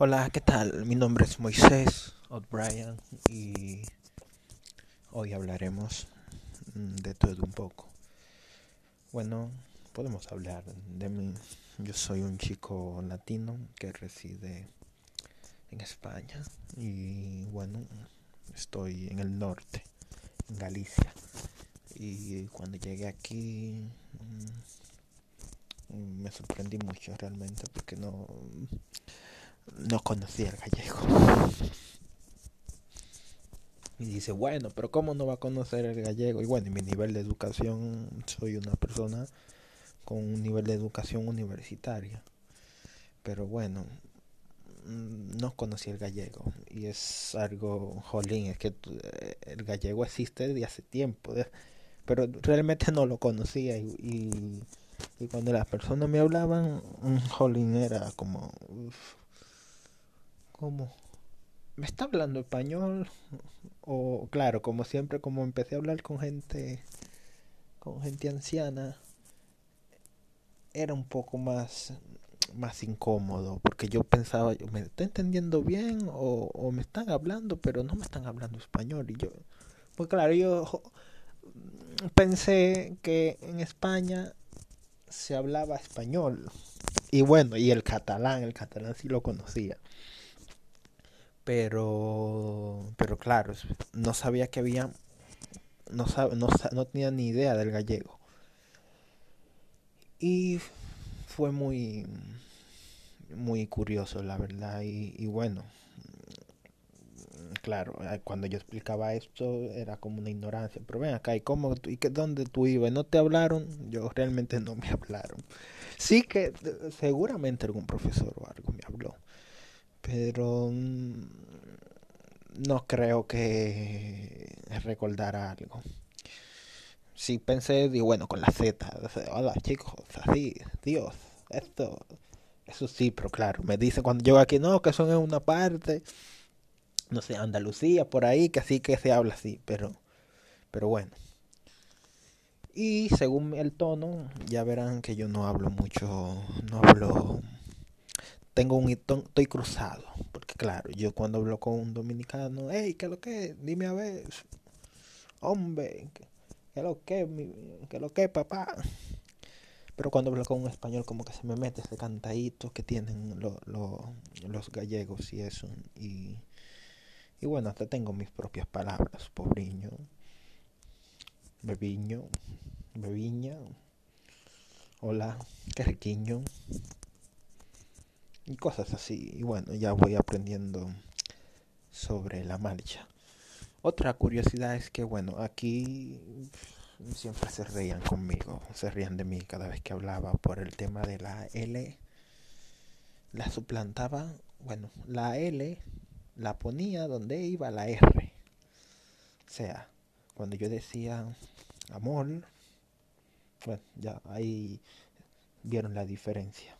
Hola, ¿qué tal? Mi nombre es Moisés O'Brien y hoy hablaremos mm, de todo un poco. Bueno, podemos hablar de mí. Yo soy un chico latino que reside en España y bueno, estoy en el norte, en Galicia. Y cuando llegué aquí mm, me sorprendí mucho realmente porque no no conocía el gallego. Y dice, bueno, pero ¿cómo no va a conocer el gallego? Y bueno, en mi nivel de educación, soy una persona con un nivel de educación universitaria. Pero bueno, mm, no conocí el gallego. Y es algo, jolín, es que eh, el gallego existe desde hace tiempo. Pero realmente no lo conocía. Y, y, cuando las personas me hablaban, un jolín era como... ¿Cómo? ¿Me está hablando español? O claro, como siempre, como empecé a hablar con gente, con gente anciana, era un poco más, más incómodo, porque yo pensaba, ¿me está entendiendo bien? O, o me están hablando, pero no me están hablando español. Y yo, pues claro, yo pensé que en España se hablaba español. Y bueno, y el catalán, el catalán sí lo conocía pero pero claro no sabía que había no, no, no tenía ni idea del gallego. Y fue muy muy curioso la verdad y, bueno claro eh, cuando yo explicaba esto era como una ignorancia pero ven acá y cómo y que dónde tú ibas no te hablaron yo realmente no me hablaron. Sí que seguramente algún profesor o algo me habló pero mm, no creo que recordara algo. Sí pensé, digo, bueno, con la Z, hola chicos, así, Dios, esto, eso sí, pero claro, me dice cuando llego aquí, no, que son en una parte, no sé, Andalucía, por ahí, que así que se habla así, pero, pero bueno. Y según el tono, ya verán que yo no hablo mucho, no hablo tengo un estoy cruzado. Porque claro, yo cuando hablo con un dominicano, hey, ¿qué lo que? Dime a ver. Hombre, ¿qué lo que? ¿Qué lo que, papá? Pero cuando hablo con un español, como que se me mete ese cantadito que tienen los gallegos y eso. Y, y bueno, hasta tengo mis propias palabras. Pobriño, bebiño, bebiña. Hola, qué riquiño y cosas así. Y bueno, ya voy aprendiendo sobre la marcha. Otra curiosidad es que, bueno, aquí siempre se reían conmigo, se reían de mí cada vez que hablaba por el tema de la L. La suplantaba, bueno, la L la ponía donde iba la R. O sea, cuando yo decía amor, bueno, ya ahí vieron la diferencia.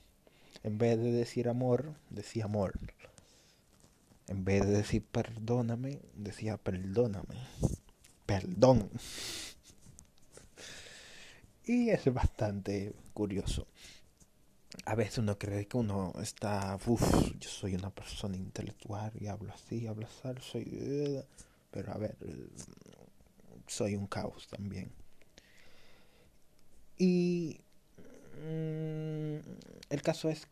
En vez de decir amor, decía amor. En vez de decir perdóname, decía perdóname. Perdón. Y es bastante curioso. A veces uno cree que uno está, uff, yo soy una persona intelectual y hablo así, hablo así, soy... Pero a ver, soy un caos también. Y mm, el caso es que